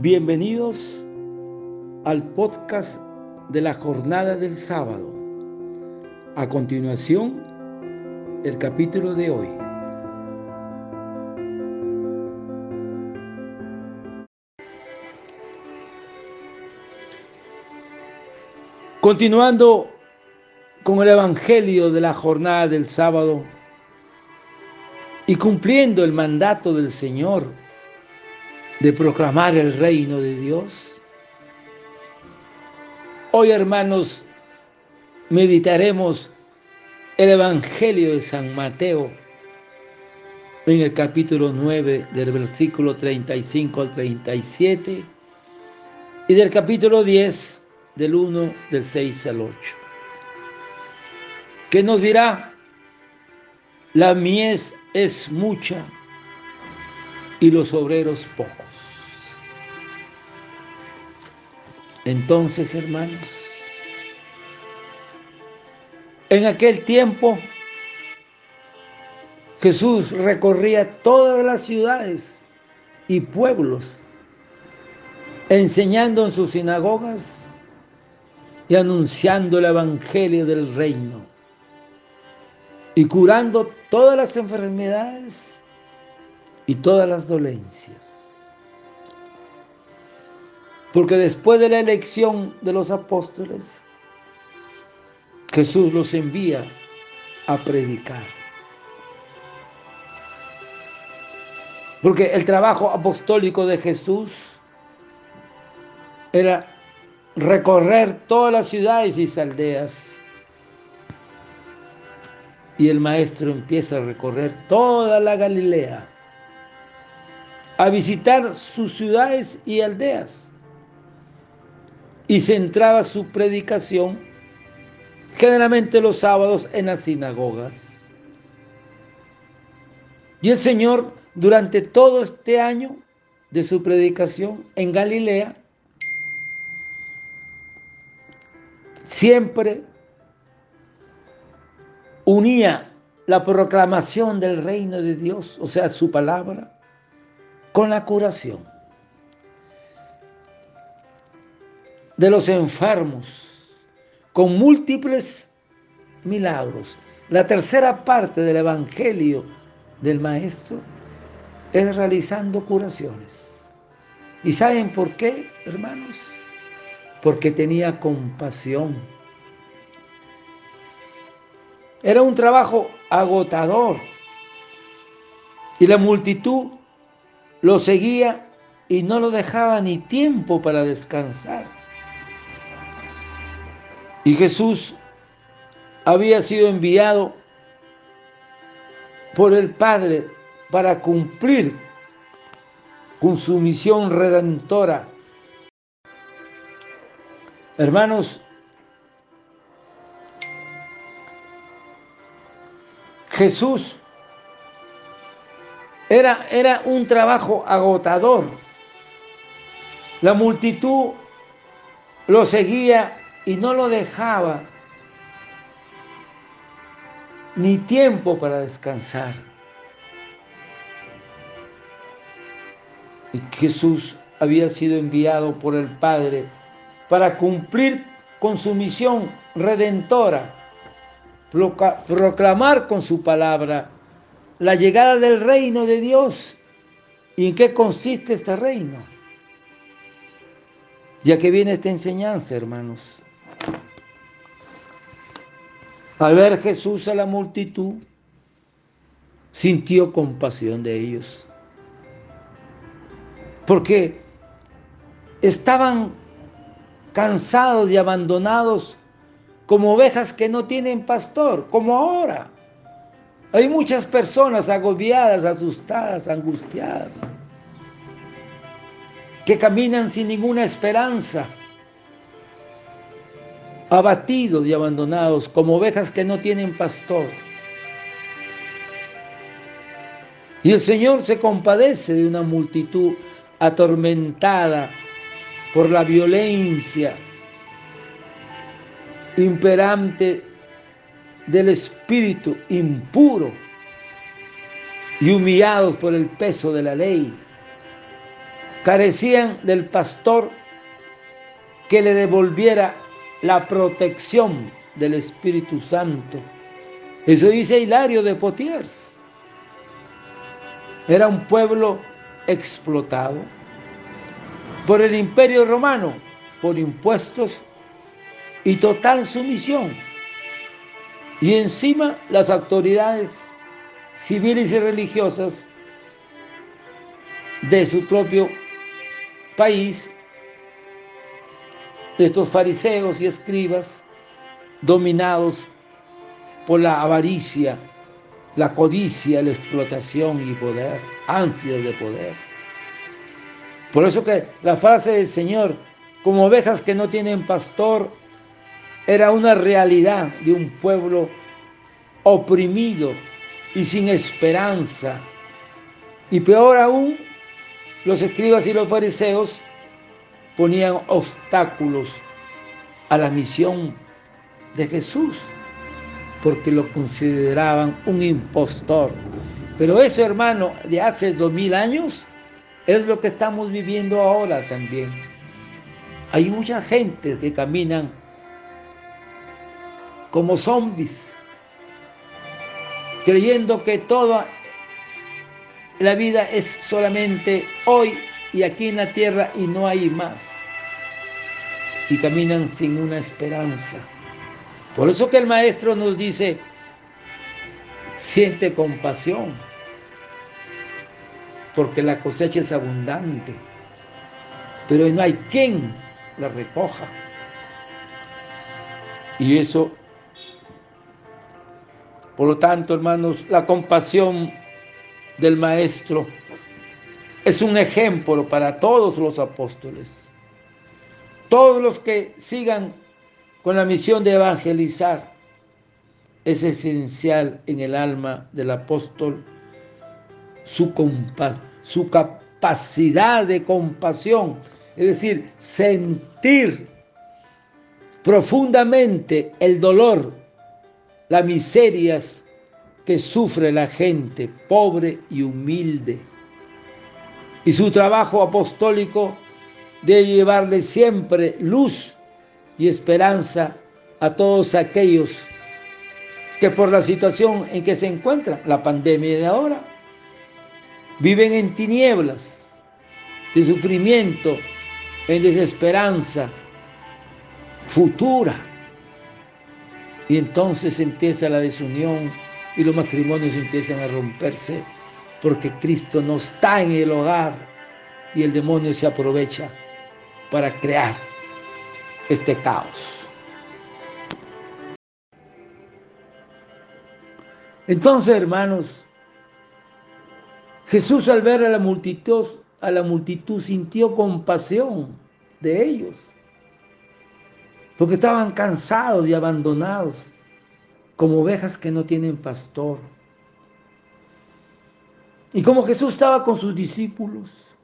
Bienvenidos al podcast de la jornada del sábado. A continuación, el capítulo de hoy. Continuando con el Evangelio de la jornada del sábado y cumpliendo el mandato del Señor de proclamar el reino de Dios. Hoy, hermanos, meditaremos el Evangelio de San Mateo en el capítulo 9 del versículo 35 al 37 y del capítulo 10 del 1 del 6 al 8. ¿Qué nos dirá? La mies es mucha y los obreros pocos. Entonces, hermanos, en aquel tiempo Jesús recorría todas las ciudades y pueblos, enseñando en sus sinagogas y anunciando el Evangelio del reino y curando todas las enfermedades y todas las dolencias. Porque después de la elección de los apóstoles, Jesús los envía a predicar. Porque el trabajo apostólico de Jesús era recorrer todas las ciudades y aldeas. Y el maestro empieza a recorrer toda la Galilea, a visitar sus ciudades y aldeas y centraba su predicación generalmente los sábados en las sinagogas. Y el Señor durante todo este año de su predicación en Galilea siempre unía la proclamación del reino de Dios, o sea, su palabra, con la curación. De los enfermos con múltiples milagros. La tercera parte del Evangelio del Maestro es realizando curaciones. ¿Y saben por qué, hermanos? Porque tenía compasión. Era un trabajo agotador y la multitud lo seguía y no lo dejaba ni tiempo para descansar. Y Jesús había sido enviado por el Padre para cumplir con su misión redentora. Hermanos, Jesús era, era un trabajo agotador. La multitud lo seguía y no lo dejaba ni tiempo para descansar. Y Jesús había sido enviado por el Padre para cumplir con su misión redentora, proclamar con su palabra la llegada del reino de Dios. ¿Y en qué consiste este reino? Ya que viene esta enseñanza, hermanos. Al ver Jesús a la multitud, sintió compasión de ellos. Porque estaban cansados y abandonados como ovejas que no tienen pastor, como ahora. Hay muchas personas agobiadas, asustadas, angustiadas, que caminan sin ninguna esperanza abatidos y abandonados como ovejas que no tienen pastor. Y el Señor se compadece de una multitud atormentada por la violencia imperante del espíritu impuro y humillados por el peso de la ley, carecían del pastor que le devolviera la protección del Espíritu Santo. Eso dice Hilario de Potiers. Era un pueblo explotado por el imperio romano, por impuestos y total sumisión. Y encima las autoridades civiles y religiosas de su propio país, de estos fariseos y escribas dominados por la avaricia, la codicia, la explotación y poder, ansias de poder. Por eso que la frase del Señor, como ovejas que no tienen pastor, era una realidad de un pueblo oprimido y sin esperanza. Y peor aún, los escribas y los fariseos ponían obstáculos a la misión de Jesús porque lo consideraban un impostor. Pero eso, hermano, de hace dos mil años es lo que estamos viviendo ahora también. Hay mucha gente que caminan como zombies, creyendo que toda la vida es solamente hoy y aquí en la tierra y no hay más. Y caminan sin una esperanza. Por eso que el maestro nos dice, siente compasión, porque la cosecha es abundante, pero no hay quien la recoja. Y eso, por lo tanto, hermanos, la compasión del maestro es un ejemplo para todos los apóstoles. Todos los que sigan con la misión de evangelizar es esencial en el alma del apóstol su, su capacidad de compasión, es decir, sentir profundamente el dolor, las miserias que sufre la gente pobre y humilde. Y su trabajo apostólico debe llevarle siempre luz y esperanza a todos aquellos que por la situación en que se encuentra la pandemia de ahora, viven en tinieblas, de sufrimiento, en desesperanza futura. Y entonces empieza la desunión y los matrimonios empiezan a romperse porque Cristo no está en el hogar y el demonio se aprovecha para crear este caos. Entonces, hermanos, Jesús al ver a la multitud, a la multitud sintió compasión de ellos, porque estaban cansados y abandonados, como ovejas que no tienen pastor. Y como Jesús estaba con sus discípulos,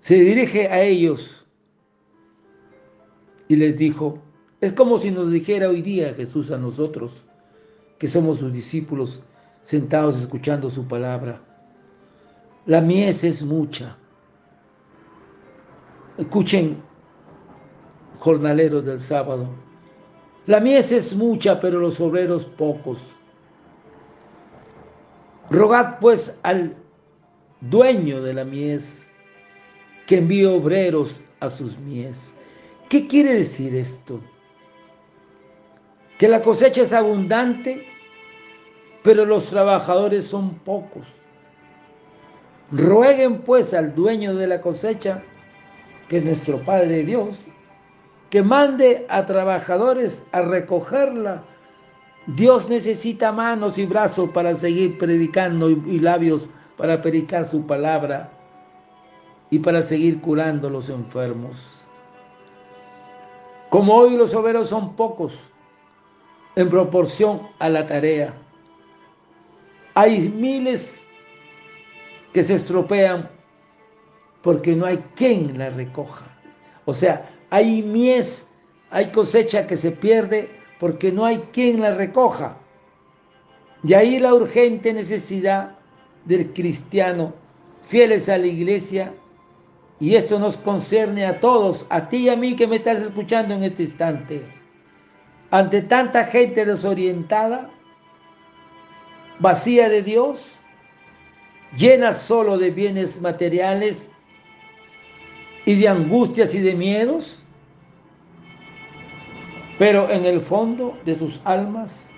se dirige a ellos y les dijo, es como si nos dijera hoy día Jesús a nosotros, que somos sus discípulos sentados escuchando su palabra. La mies es mucha. Escuchen, jornaleros del sábado. La mies es mucha, pero los obreros pocos. Rogad pues al dueño de la mies que envíe obreros a sus mies. ¿Qué quiere decir esto? Que la cosecha es abundante, pero los trabajadores son pocos. Rueguen pues al dueño de la cosecha, que es nuestro Padre Dios, que mande a trabajadores a recogerla. Dios necesita manos y brazos para seguir predicando y labios para predicar su palabra y para seguir curando a los enfermos. Como hoy los obreros son pocos en proporción a la tarea, hay miles que se estropean porque no hay quien la recoja. O sea, hay mies, hay cosecha que se pierde porque no hay quien la recoja. Y ahí la urgente necesidad del cristiano fieles a la iglesia, y esto nos concierne a todos, a ti y a mí que me estás escuchando en este instante. Ante tanta gente desorientada, vacía de Dios, llena solo de bienes materiales y de angustias y de miedos, pero en el fondo de sus almas,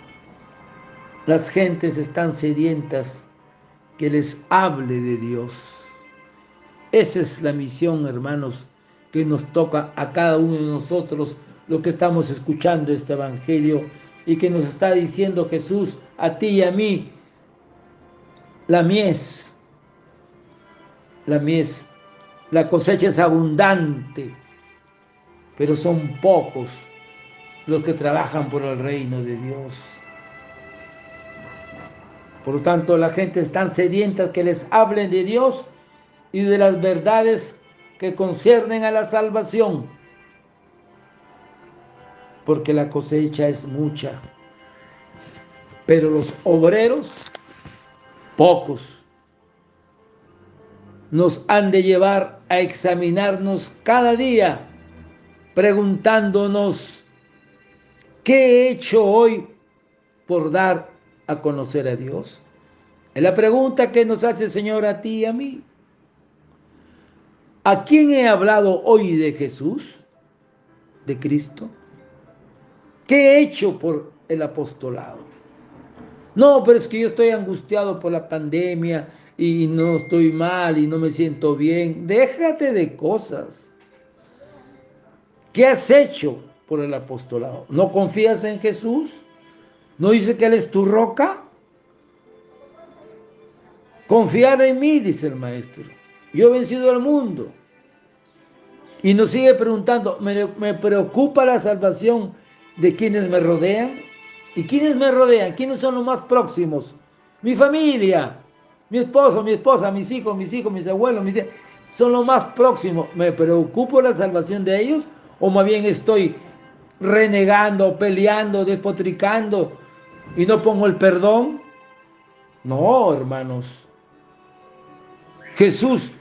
las gentes están sedientas que les hable de Dios. Esa es la misión, hermanos, que nos toca a cada uno de nosotros, lo que estamos escuchando este Evangelio y que nos está diciendo Jesús a ti y a mí, la mies, la mies, la cosecha es abundante, pero son pocos los que trabajan por el reino de Dios. Por lo tanto, la gente es tan sedienta que les hablen de Dios y de las verdades que conciernen a la salvación, porque la cosecha es mucha, pero los obreros, pocos. Nos han de llevar a examinarnos cada día, preguntándonos, ¿qué he hecho hoy por dar a conocer a Dios? Es la pregunta que nos hace el Señor a ti y a mí. ¿A quién he hablado hoy de Jesús? ¿De Cristo? ¿Qué he hecho por el apostolado? No, pero es que yo estoy angustiado por la pandemia y no estoy mal y no me siento bien. Déjate de cosas. ¿Qué has hecho por el apostolado? ¿No confías en Jesús? ¿No dice que Él es tu roca? Confiar en mí, dice el maestro. Yo he vencido al mundo. Y nos sigue preguntando, ¿me, preocupa la salvación de quienes me rodean? ¿Y quiénes me rodean? ¿Quiénes son los más próximos? Mi familia, mi esposo, mi esposa, mis hijos, mis hijos, mis abuelos, mis son los más próximos. ¿Me preocupo la salvación de ellos? ¿O más bien estoy renegando, peleando, despotricando y no pongo el perdón? No, hermanos. Jesús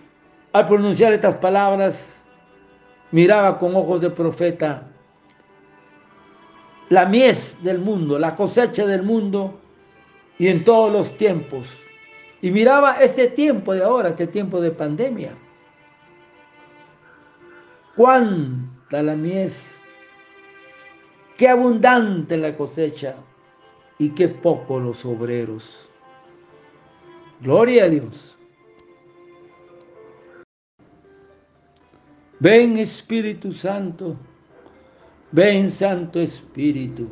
al pronunciar estas palabras, miraba con ojos de profeta la mies del mundo, la cosecha del mundo y en todos los tiempos. Y miraba este tiempo de ahora, este tiempo de pandemia. Cuánta la mies, qué abundante la cosecha y qué poco los obreros. Gloria a Dios. Ven Espíritu Santo, ven Santo Espíritu.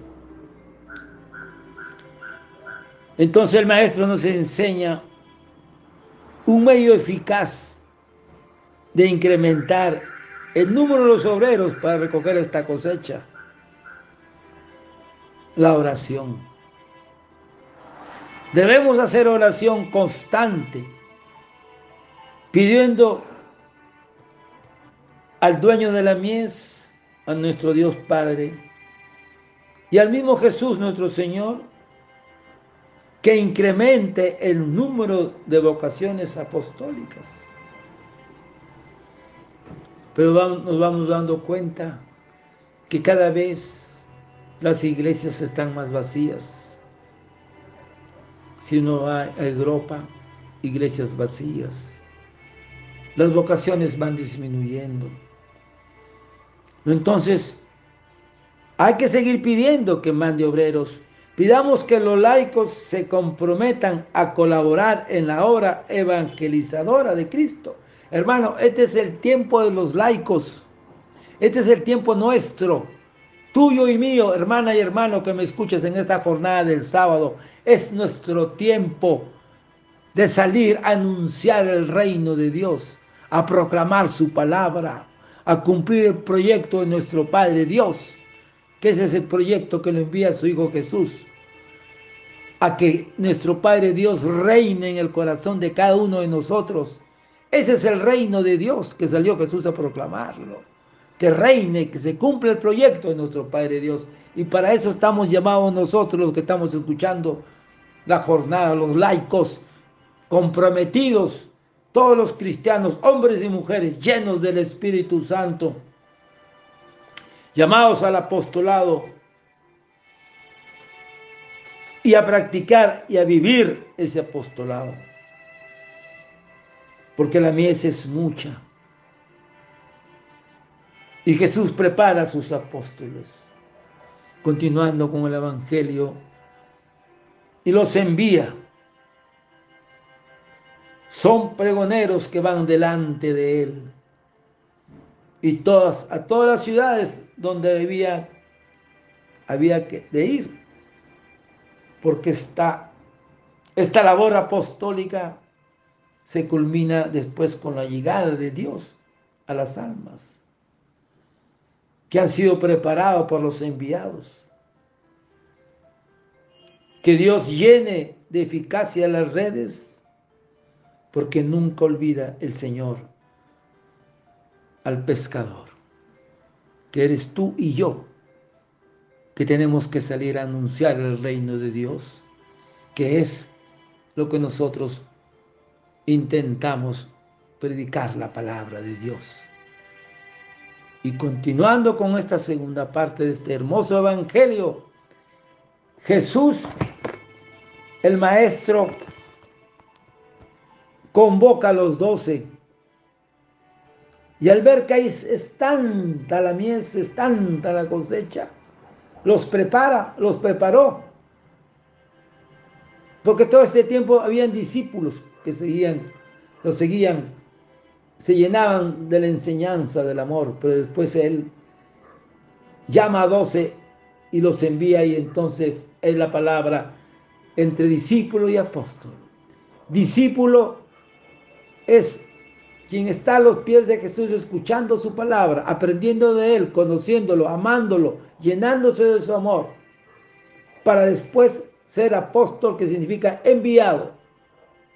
Entonces el maestro nos enseña un medio eficaz de incrementar el número de los obreros para recoger esta cosecha. La oración. Debemos hacer oración constante, pidiendo al dueño de la mies, a nuestro Dios Padre, y al mismo Jesús nuestro Señor, que incremente el número de vocaciones apostólicas. Pero nos vamos dando cuenta que cada vez las iglesias están más vacías. Si uno va a Europa, iglesias vacías. Las vocaciones van disminuyendo. Entonces, hay que seguir pidiendo que mande obreros. Pidamos que los laicos se comprometan a colaborar en la obra evangelizadora de Cristo. Hermano, este es el tiempo de los laicos. Este es el tiempo nuestro, tuyo y mío, hermana y hermano que me escuches en esta jornada del sábado. Es nuestro tiempo de salir a anunciar el reino de Dios, a proclamar su palabra a cumplir el proyecto de nuestro Padre Dios, que ese es el proyecto que lo envía su Hijo Jesús, a que nuestro Padre Dios reine en el corazón de cada uno de nosotros. Ese es el reino de Dios que salió Jesús a proclamarlo. Que reine, que se cumpla el proyecto de nuestro Padre Dios. Y para eso estamos llamados nosotros, los que estamos escuchando la jornada, los laicos comprometidos todos los cristianos, hombres y mujeres llenos del Espíritu Santo, llamados al apostolado y a practicar y a vivir ese apostolado. Porque la mies es mucha. Y Jesús prepara a sus apóstoles, continuando con el Evangelio, y los envía son pregoneros que van delante de él. Y todas, a todas las ciudades donde había, había que de ir. Porque esta, esta labor apostólica se culmina después con la llegada de Dios a las almas que han sido preparados por los enviados. Que Dios llene de eficacia las redes porque nunca olvida el Señor al pescador, que eres tú y yo, que tenemos que salir a anunciar el reino de Dios, que es lo que nosotros intentamos predicar la palabra de Dios. Y continuando con esta segunda parte de este hermoso evangelio, Jesús, el Maestro, convoca a los doce. Y al ver que es, es tanta la mies, es tanta la cosecha, los prepara, los preparó. Porque todo este tiempo habían discípulos que seguían, los seguían, se llenaban de la enseñanza del amor, pero después él llama a doce y los envía y entonces es la palabra entre discípulo y apóstol. Discípulo es quien está a los pies de Jesús escuchando su palabra, aprendiendo de Él, conociéndolo, amándolo, llenándose de su amor, para después ser apóstol, que significa enviado,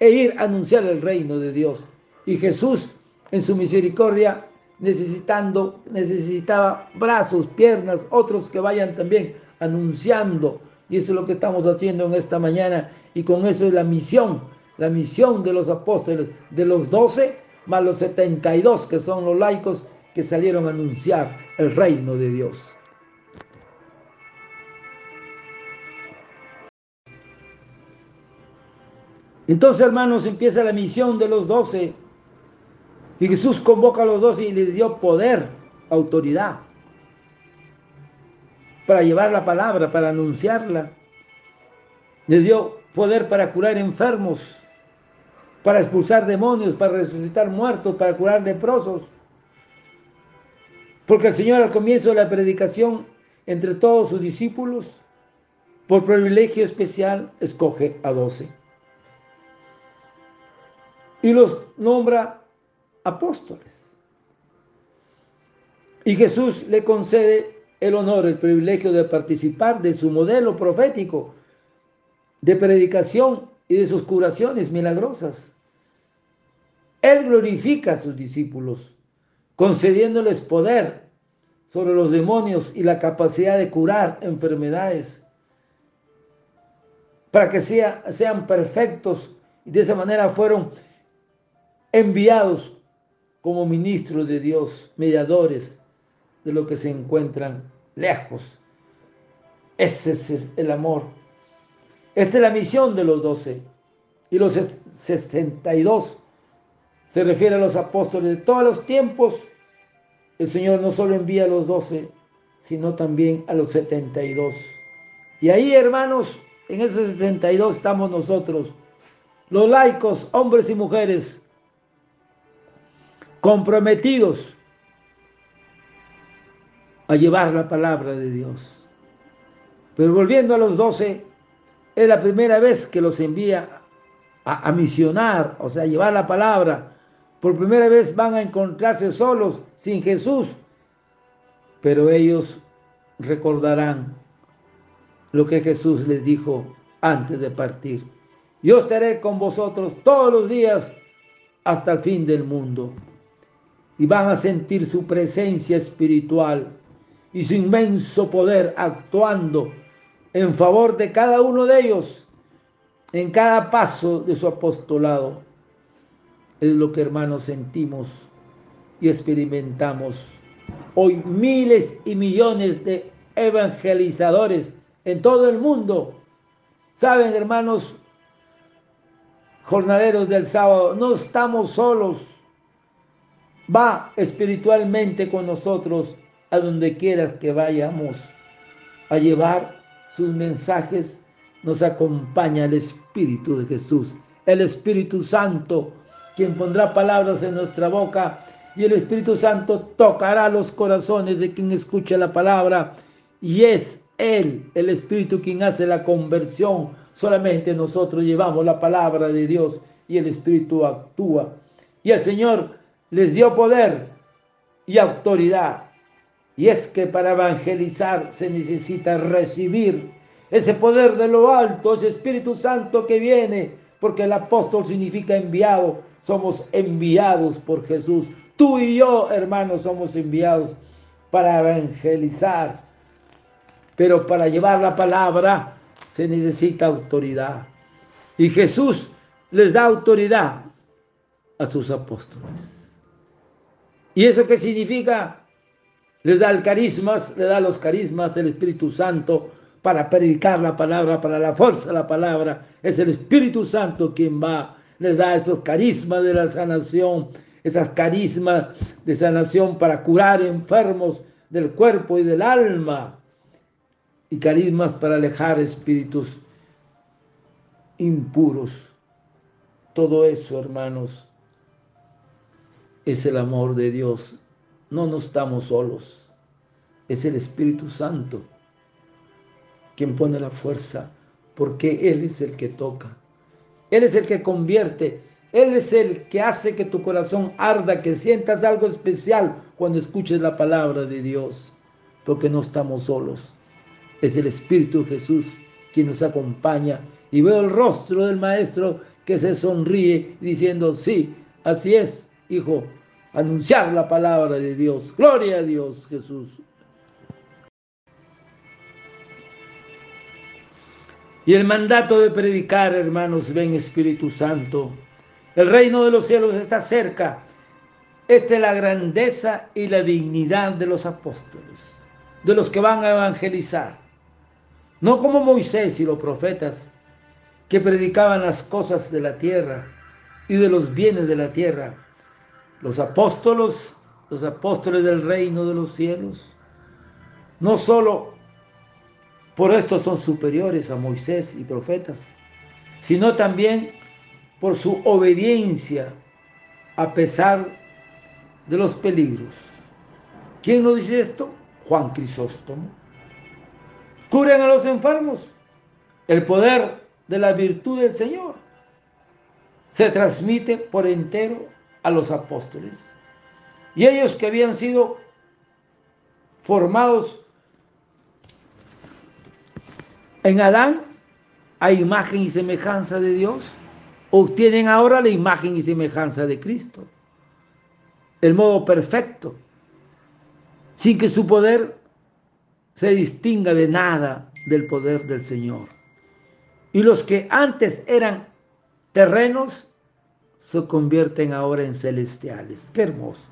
e ir a anunciar el reino de Dios. Y Jesús, en su misericordia, necesitando, necesitaba brazos, piernas, otros que vayan también anunciando. Y eso es lo que estamos haciendo en esta mañana. Y con eso es la misión la misión de los apóstoles, de los doce, más los setenta y dos que son los laicos que salieron a anunciar el reino de Dios. Entonces, hermanos, empieza la misión de los doce. Y Jesús convoca a los doce y les dio poder, autoridad, para llevar la palabra, para anunciarla. Les dio poder para curar enfermos, para expulsar demonios, para resucitar muertos, para curar leprosos. Porque el Señor al comienzo de la predicación entre todos sus discípulos, por privilegio especial, escoge a doce. Y los nombra apóstoles. Y Jesús le concede el honor, el privilegio de participar de su modelo profético de predicación y de sus curaciones milagrosas. Él glorifica a sus discípulos, concediéndoles poder sobre los demonios y la capacidad de curar enfermedades, para que sean perfectos y de esa manera fueron enviados como ministros de Dios, mediadores de lo que se encuentran lejos. Ese es el amor esta es la misión de los doce. Y los 62 se refiere a los apóstoles de todos los tiempos. El Señor no solo envía a los doce, sino también a los 72. Y ahí, hermanos, en esos 62 estamos nosotros, los laicos, hombres y mujeres, comprometidos a llevar la palabra de Dios. Pero volviendo a los doce, es la primera vez que los envía a, misionar, o sea, a llevar la palabra. Por primera vez van a encontrarse solos, sin Jesús. Pero ellos recordarán lo que Jesús les dijo antes de partir. Yo estaré con vosotros todos los días hasta el fin del mundo. Y van a sentir su presencia espiritual y su inmenso poder actuando en favor de cada uno de ellos en cada paso de su apostolado. Es lo que hermanos sentimos y experimentamos. Hoy miles y millones de evangelizadores en todo el mundo. Saben, hermanos, jornaleros del sábado, no estamos solos. Va espiritualmente con nosotros a donde quiera que vayamos a llevar sus mensajes. Nos acompaña el Espíritu de Jesús, el Espíritu Santo, quien pondrá palabras en nuestra boca y el Espíritu Santo tocará los corazones de quien escucha la palabra y es Él, el Espíritu, quien hace la conversión. Solamente nosotros llevamos la palabra de Dios y el Espíritu actúa. Y el Señor les dio poder y autoridad. Y es que para evangelizar se necesita recibir ese poder de lo alto, ese Espíritu Santo que viene, porque el apóstol significa enviado. Somos enviados por Jesús. Tú y yo, hermanos, somos enviados para evangelizar. Pero para llevar la palabra se necesita autoridad. Y Jesús les da autoridad a sus apóstoles. ¿Y eso qué significa? Les da el carismas, le da los carismas del Espíritu Santo para predicar la palabra, para la fuerza de la palabra. Es el Espíritu Santo quien va, les da esos carismas de la sanación, esas carismas de sanación para curar enfermos del cuerpo y del alma, y carismas para alejar espíritus impuros. Todo eso, hermanos, es el amor de Dios. No nos estamos solos. Es el Espíritu Santo quien pone la fuerza, porque Él es el que toca. Él es el que convierte. Él es el que hace que tu corazón arda, que sientas algo especial cuando escuches la palabra de Dios, porque no estamos solos. Es el Espíritu Jesús quien nos acompaña y veo el rostro del Maestro que se sonríe diciendo, sí, así es, hijo, anunciar la palabra de Dios. Gloria a Dios, Jesús. Y el mandato de predicar, hermanos, ven Espíritu Santo. El reino de los cielos está cerca. Esta es la grandeza y la dignidad de los apóstoles, de los que van a evangelizar. No como Moisés y los profetas, que predicaban las cosas de la tierra y de los bienes de la tierra, los apóstolos, los apóstoles del reino de los cielos, no solo por esto son superiores a Moisés y profetas, sino también por su obediencia a pesar de los peligros. ¿Quién nos dice esto? Juan Crisóstomo. Curen a los enfermos. El poder de la virtud del Señor se transmite por entero a los apóstoles. Y ellos que habían sido formados en Adán a imagen y semejanza de Dios, obtienen ahora la imagen y semejanza de Cristo. El modo perfecto, sin que su poder se distinga de nada del poder del Señor. Y los que antes eran terrenos, se convierten ahora en celestiales. Qué hermoso.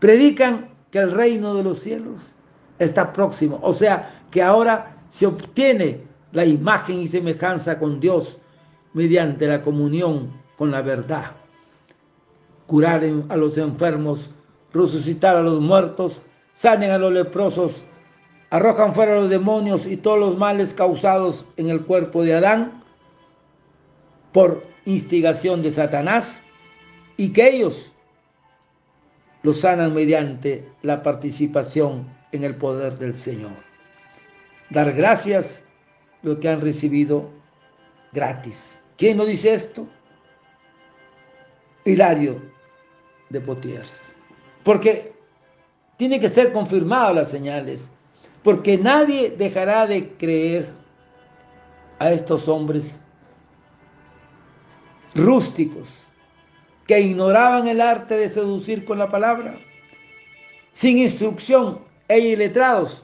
Predican que el reino de los cielos está próximo. O sea, que ahora se obtiene la imagen y semejanza con Dios mediante la comunión con la verdad. Curar a los enfermos, resucitar a los muertos, sanen a los leprosos, arrojan fuera a los demonios y todos los males causados en el cuerpo de Adán por instigación de Satanás y que ellos lo sanan mediante la participación en el poder del Señor. Dar gracias lo que han recibido gratis. ¿Quién no dice esto? Hilario de Potiers. Porque tiene que ser confirmado las señales, porque nadie dejará de creer a estos hombres rústicos que ignoraban el arte de seducir con la palabra, sin instrucción e iletrados,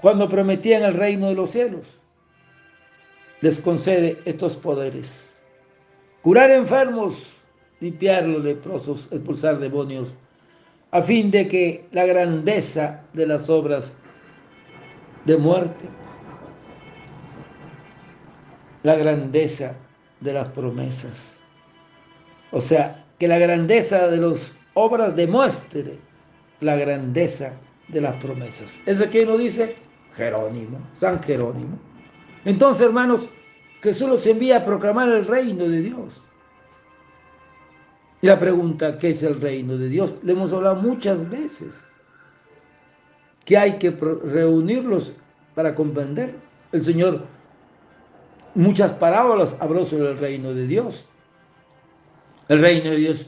cuando prometían el reino de los cielos. Les concede estos poderes curar enfermos, limpiar los leprosos, expulsar demonios, a fin de que la grandeza de las obras de muerte, la grandeza de las promesas, o sea, que la grandeza de las obras demuestre la grandeza de las promesas. ¿Eso quién lo dice? Jerónimo, San Jerónimo. Entonces, hermanos, Jesús los envía a proclamar el reino de Dios. Y la pregunta, ¿qué es el reino de Dios? Le hemos hablado muchas veces que hay que reunirlos para comprender. El Señor, muchas parábolas habló sobre el reino de Dios. El reino de Dios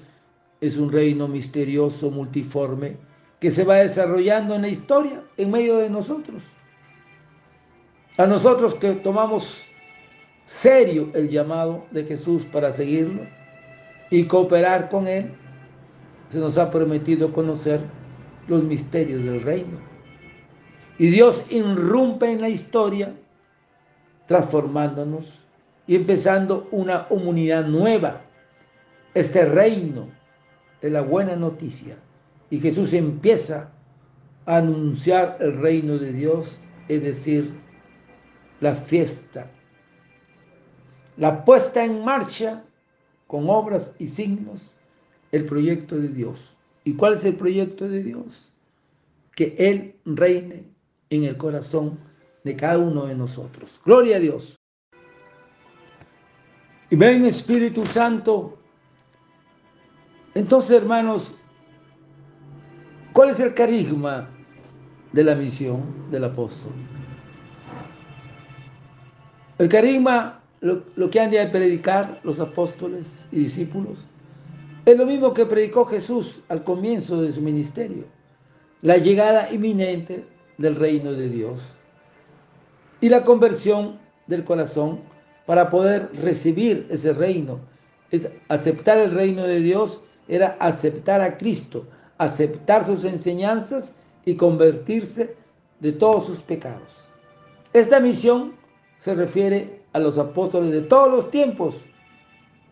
es un reino misterioso, multiforme, que se va desarrollando en la historia, en medio de nosotros. A nosotros que tomamos serio el llamado de Jesús para seguirlo y cooperar con Él, se nos ha prometido conocer los misterios del reino. Y Dios irrumpe en la historia, transformándonos y empezando una humanidad nueva. Este reino de la buena noticia. Y Jesús empieza a anunciar el reino de Dios, es decir, la fiesta la puesta en marcha con obras y signos, el proyecto de Dios. ¿Y cuál es el proyecto de Dios? Que Él reine en el corazón de cada uno de nosotros. Gloria a Dios. Y ven Espíritu Santo. Entonces, hermanos, ¿cuál es el carisma de la misión del apóstol? El carisma lo, que han de predicar los apóstoles y discípulos es lo mismo que predicó Jesús al comienzo de su ministerio, la llegada inminente del reino de Dios y la conversión del corazón para poder recibir ese reino. Es aceptar el reino de Dios, era aceptar a Cristo, aceptar sus enseñanzas y convertirse de todos sus pecados. Esta misión se refiere a los apóstoles de todos los tiempos.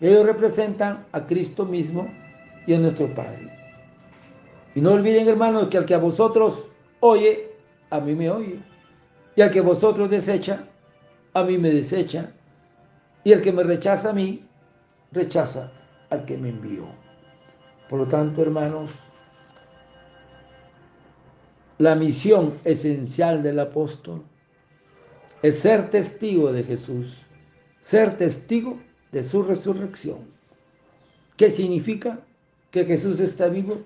Ellos representan a Cristo mismo y a nuestro Padre. Y no olviden, hermanos, que al que a vosotros oye, a mí me oye. Y al que vosotros desecha, a mí me desecha. Y el que me rechaza a mí, rechaza al que me envió. Por lo tanto, hermanos, la misión esencial del apóstol es ser testigo de Jesús, ser testigo de su resurrección. ¿Qué significa? Que Jesús está vivo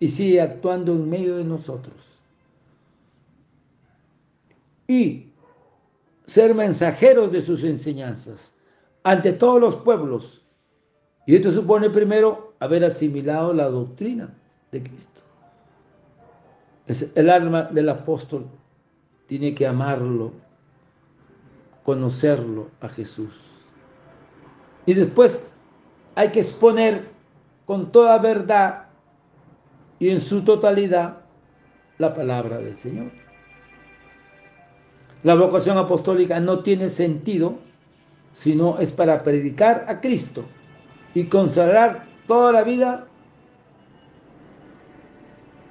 y sigue actuando en medio de nosotros. Y ser mensajeros de sus enseñanzas ante todos los pueblos. Y esto supone primero haber asimilado la doctrina de Cristo. El alma del apóstol tiene que amarlo, conocerlo a Jesús. Y después hay que exponer con toda verdad y en su totalidad la palabra del Señor. La vocación apostólica no tiene sentido sino es para predicar a Cristo y consagrar toda la vida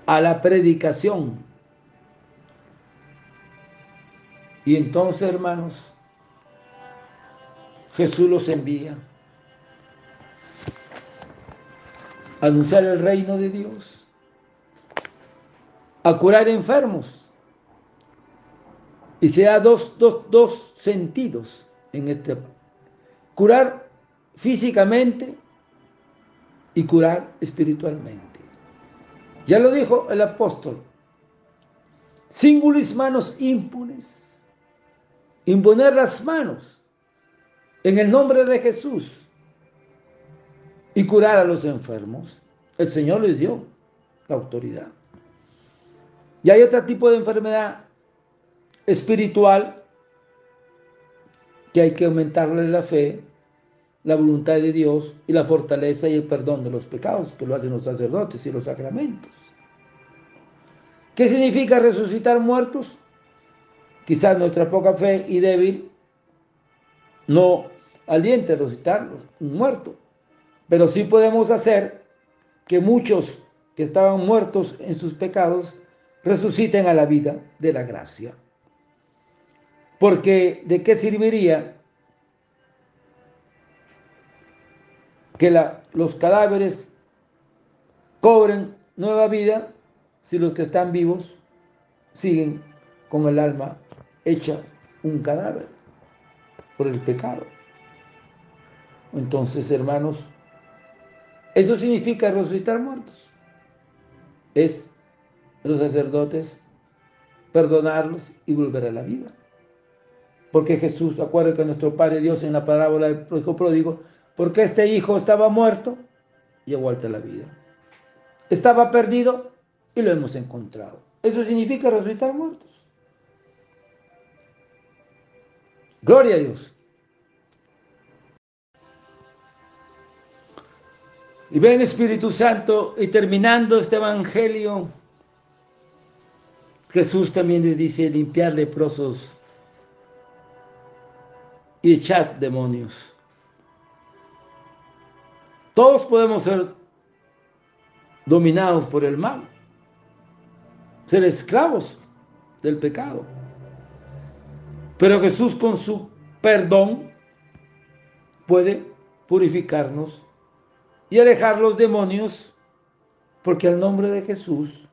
a la predicación. Y entonces, hermanos, Jesús los envía a anunciar el reino de Dios, a curar enfermos. Y se da dos, dos sentidos en este. Curar físicamente y curar espiritualmente. Ya lo dijo el apóstol. Singulis manos impunes. Imponer las manos en el nombre de Jesús y curar a los enfermos. El Señor les dio la autoridad. Y hay otro tipo de enfermedad espiritual que hay que aumentarle la fe, la voluntad de Dios y la fortaleza y el perdón de los pecados, que lo hacen los sacerdotes y los sacramentos. ¿Qué significa resucitar muertos? Quizás nuestra poca fe y débil no aliente a resucitar un muerto. Pero sí podemos hacer que muchos que estaban muertos en sus pecados resuciten a la vida de la gracia. Porque ¿de qué serviría que los cadáveres cobren nueva vida si los que están vivos siguen con el alma hecha un cadáver por el pecado? Entonces, hermanos, eso significa resucitar muertos. Es los sacerdotes perdonarlos y volver a la vida. Porque Jesús, acuerda que nuestro Padre Dios en la parábola del hijo pródigo, porque este hijo estaba muerto y ha vuelto a la vida. Estaba perdido y lo hemos encontrado. Eso significa resucitar muertos. Gloria a Dios. Y ven Espíritu Santo, y terminando este Evangelio, Jesús también les dice, limpiar leprosos y echar demonios. Todos podemos ser dominados por el mal, ser esclavos del pecado. Pero Jesús con su perdón puede purificarnos y alejar los demonios, porque al nombre de Jesús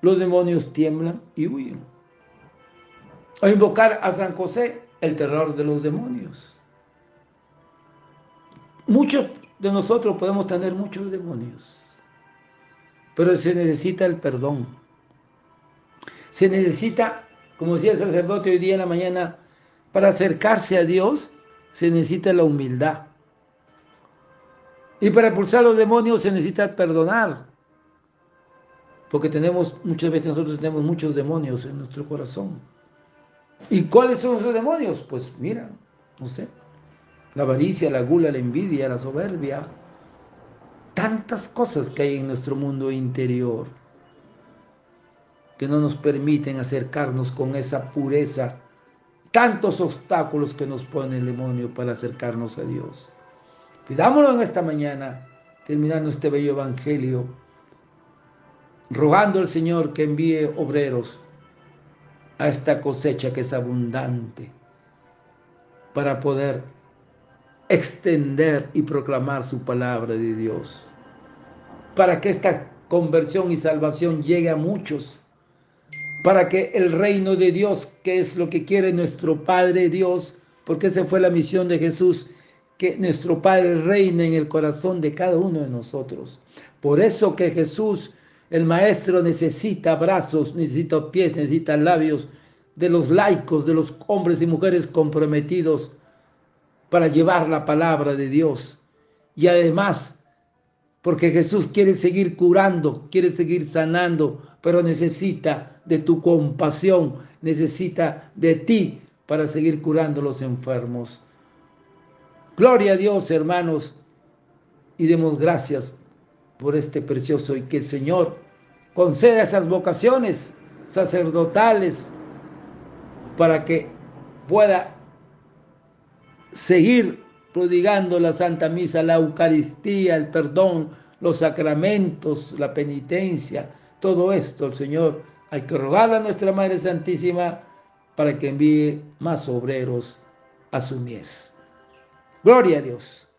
los demonios tiemblan y huyen. O invocar a San José, el terror de los demonios. Muchos de nosotros podemos tener muchos demonios, pero se necesita el perdón. Se necesita, como decía el sacerdote hoy día en la mañana, para acercarse a Dios, se necesita la humildad. Y para expulsar los demonios se necesita perdonar. Porque tenemos, muchas veces nosotros tenemos muchos demonios en nuestro corazón. ¿Y cuáles son esos demonios? Pues mira, no sé. La avaricia, la gula, la envidia, la soberbia. Tantas cosas que hay en nuestro mundo interior que no nos permiten acercarnos con esa pureza. Tantos obstáculos que nos pone el demonio para acercarnos a Dios. Pidámoslo en esta mañana, terminando este bello evangelio, rogando al Señor que envíe obreros a esta cosecha que es abundante para poder extender y proclamar su palabra de Dios, para que esta conversión y salvación llegue a muchos, para que el reino de Dios, que es lo que quiere nuestro Padre Dios, porque esa fue la misión de Jesús, que nuestro Padre reine en el corazón de cada uno de nosotros. Por eso que Jesús, el Maestro, necesita brazos, necesita pies, necesita labios de los laicos, de los hombres y mujeres comprometidos para llevar la palabra de Dios. Y además, porque Jesús quiere seguir curando, quiere seguir sanando, pero necesita de tu compasión, necesita de ti para seguir curando los enfermos. Gloria a Dios, hermanos, y demos gracias por este precioso y que el Señor conceda esas vocaciones sacerdotales para que pueda seguir prodigando la Santa Misa, la Eucaristía, el perdón, los sacramentos, la penitencia, todo esto el Señor hay que rogarle a nuestra Madre Santísima para que envíe más obreros a su mies. Gloria a Dios.